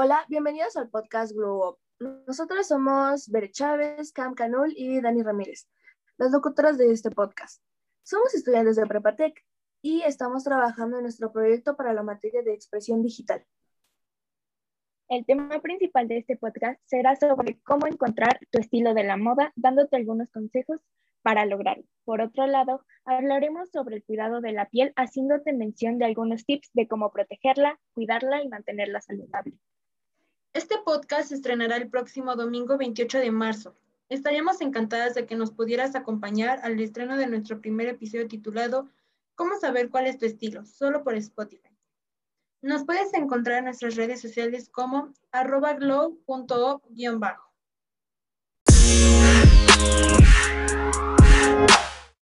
Hola, bienvenidos al podcast Glow Up. Nosotros somos Bere Chávez, Cam Canul y Dani Ramírez, las locutoras de este podcast. Somos estudiantes de Prepatec y estamos trabajando en nuestro proyecto para la materia de expresión digital. El tema principal de este podcast será sobre cómo encontrar tu estilo de la moda, dándote algunos consejos para lograrlo. Por otro lado, hablaremos sobre el cuidado de la piel, haciéndote mención de algunos tips de cómo protegerla, cuidarla y mantenerla saludable. Este podcast se estrenará el próximo domingo 28 de marzo. Estaríamos encantadas de que nos pudieras acompañar al estreno de nuestro primer episodio titulado ¿Cómo saber cuál es tu estilo? Solo por Spotify. Nos puedes encontrar en nuestras redes sociales como arroba glow.op-bajo.